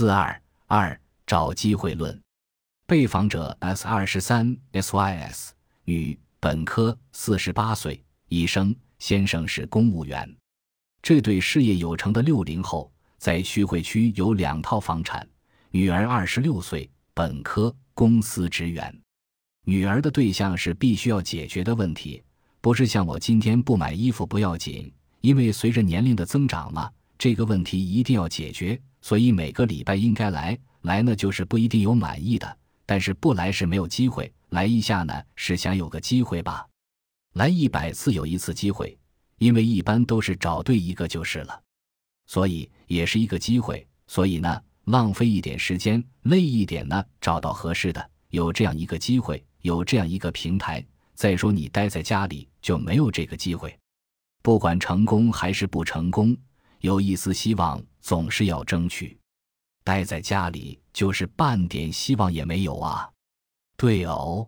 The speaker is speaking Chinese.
四二二找机会论，被访者 S 二十三 SYS 女，本科，四十八岁，医生，先生是公务员。这对事业有成的六零后在徐汇区有两套房产。女儿二十六岁，本科，公司职员。女儿的对象是必须要解决的问题，不是像我今天不买衣服不要紧，因为随着年龄的增长嘛，这个问题一定要解决。所以每个礼拜应该来，来呢就是不一定有满意的，但是不来是没有机会，来一下呢是想有个机会吧。来一百次有一次机会，因为一般都是找对一个就是了，所以也是一个机会。所以呢，浪费一点时间，累一点呢，找到合适的，有这样一个机会，有这样一个平台。再说你待在家里就没有这个机会，不管成功还是不成功，有一丝希望总是要争取。待在家里就是半点希望也没有啊。对哦。